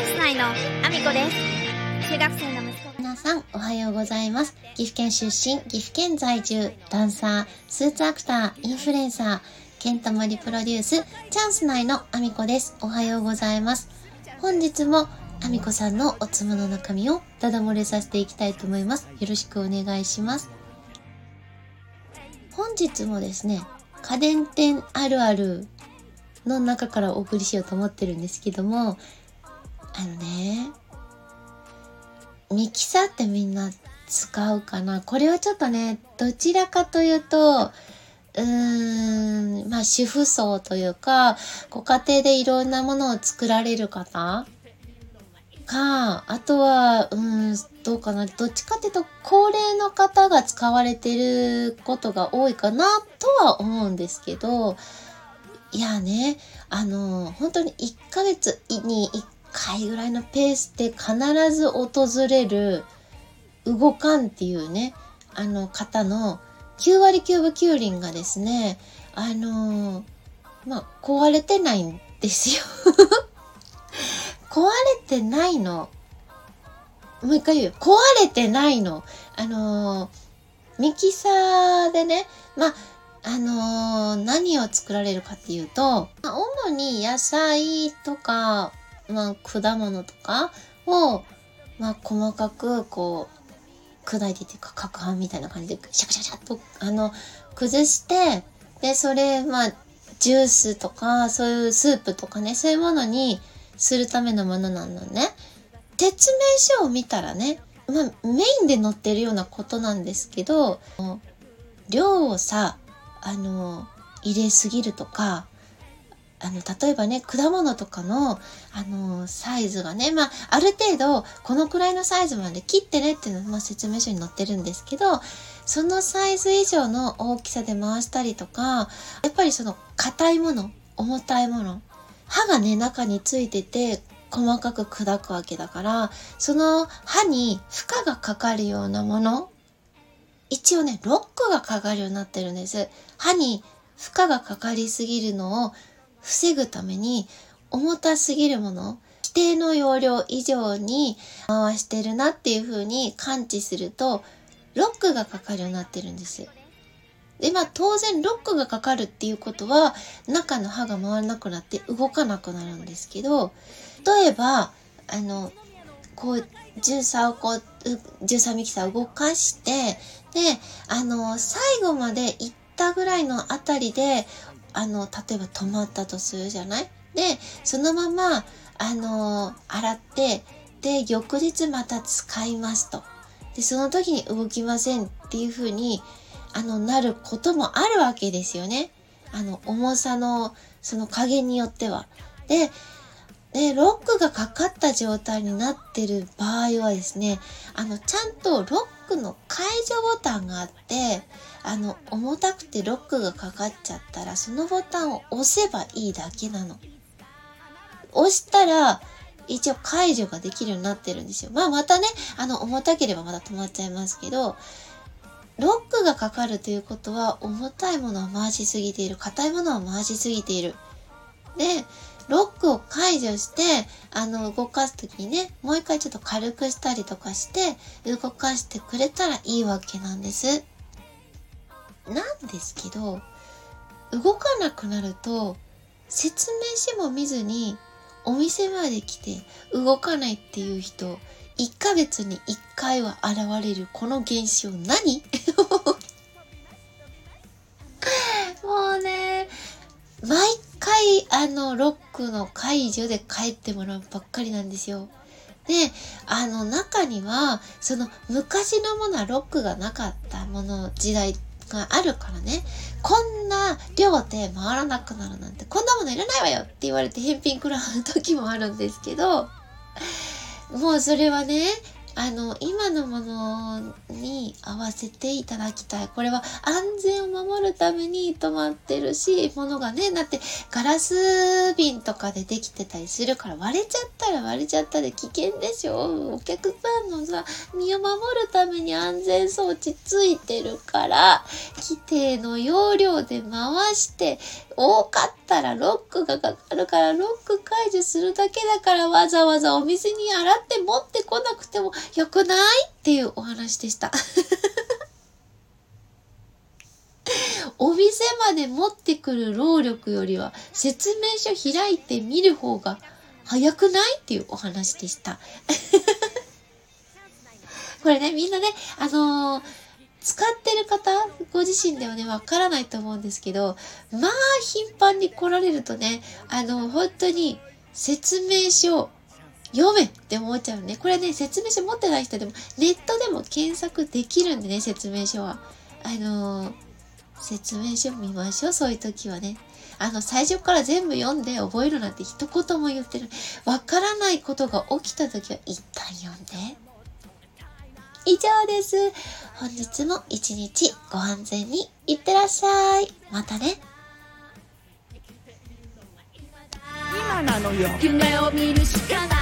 チャンス内のアミコです中学生の息子皆さん、おはようございます。岐阜県出身、岐阜県在住、ダンサー、スーツアクター、インフルエンサー、ケントモリプロデュース、チャンス内のアミコです。おはようございます。本日も、アミコさんのおつむの中身をダダ漏れさせていきたいと思います。よろしくお願いします。本日もですね、家電店あるあるの中からお送りしようと思ってるんですけども、あのね、ミキサーってみんな使うかなこれはちょっとね、どちらかというと、うーん、まあ主婦層というか、ご家庭でいろんなものを作られる方か、あとは、うん、どうかな。どっちかっていうと、高齢の方が使われてることが多いかなとは思うんですけど、いやね、あの、本当に1ヶ月に1回ぐらいのペースで必ず訪れる動かんっていうね、あの方の9割9分9厘がですね、あのまあ、壊れてないんですよ。壊れてないの。もう一回言う。壊れてないの。あのミキサーでね、まあ、あのー何を作られるかっていうと、まあ主に野菜とか、まあ、果物とかを、まあ、細かくこう砕いてっていうか攪拌みたいな感じでシャカシャカシャッとあの崩してでそれまあジュースとかそういうスープとかねそういうものにするためのものなのね。説明書を見たらね、まあ、メインで載ってるようなことなんですけど量をさあの入れすぎるとかあの、例えばね、果物とかの、あの、サイズがね、まあ、ある程度、このくらいのサイズまで切ってねっていうのは、まあ、説明書に載ってるんですけど、そのサイズ以上の大きさで回したりとか、やっぱりその、硬いもの、重たいもの、刃がね、中についてて、細かく砕くわけだから、その刃に負荷がかかるようなもの、一応ね、ロックがかかるようになってるんです。刃に負荷がかかりすぎるのを防ぐために重たすぎるもの規定の容量以上に回してるなっていう風に感知するとロックがかかるようになってるんです。で、まあ当然ロックがかかるっていうことは中の刃が回らなくなって動かなくなるんですけど、例えば、あの、こう、ジューサーをこ、うジューサーミキサーを動かして、で、あの、最後まで行ったぐらいのあたりであの、例えば止まったとするじゃない？で、そのまま、あの、洗って、で、翌日また使いますと。で、その時に動きませんっていう風に、あの、なることもあるわけですよね。あの、重さの、その加減によっては。で、で、ロックがかかった状態になってる場合はですね、あの、ちゃんとロックの解除ボタンがあって、あの、重たくてロックがかかっちゃったら、そのボタンを押せばいいだけなの。押したら、一応解除ができるようになってるんですよ。まあまたね、あの、重たければまた止まっちゃいますけど、ロックがかかるということは、重たいものを回しすぎている、硬いものを回しすぎている。で、ロックを解除して、あの、動かすときにね、もう一回ちょっと軽くしたりとかして、動かしてくれたらいいわけなんです。なんですけど、動かなくなると、説明書も見ずに、お店まで来て動かないっていう人、1ヶ月に1回は現れるこの現象何？もうね、毎回あのロッの解除で帰ってもらうばっかりなんですよ。で、あの中には、その昔のものはロックがなかったもの時代があるからね、こんな量で回らなくなるなんて、こんなものいらないわよって言われて返品くらう時もあるんですけど、もうそれはね、あの、今のものに合わせていただきたい。これは安全を守るために止まってるし、ものがね、だってガラス瓶とかでできてたりするから割れちゃったら割れちゃったで危険でしょお客さんのさ、身を守るために安全装置ついてるから、規定の容量で回して、多かったらロックがかかるからロック解除するだけだからわざわざお店に洗って持ってこなくてもよくない？っていうお話でした。お店まで持ってくる労力よりは説明書開いてみる方が早くない？っていうお話でした。これね、みんなね、あのー、使ってる方、ご自身ではね、わからないと思うんですけど、まあ、頻繁に来られるとね、あの、本当に説明書読めって思っちゃうね。これね、説明書持ってない人でも、ネットでも検索できるんでね、説明書は。あのー、説明書見ましょう、そういう時はね。あの、最初から全部読んで覚えるなんて一言も言ってる。わからないことが起きた時は一旦読んで。以上です。本日も一日ご安全にいってらっしゃい。またね。今なのよ夢を見るしかない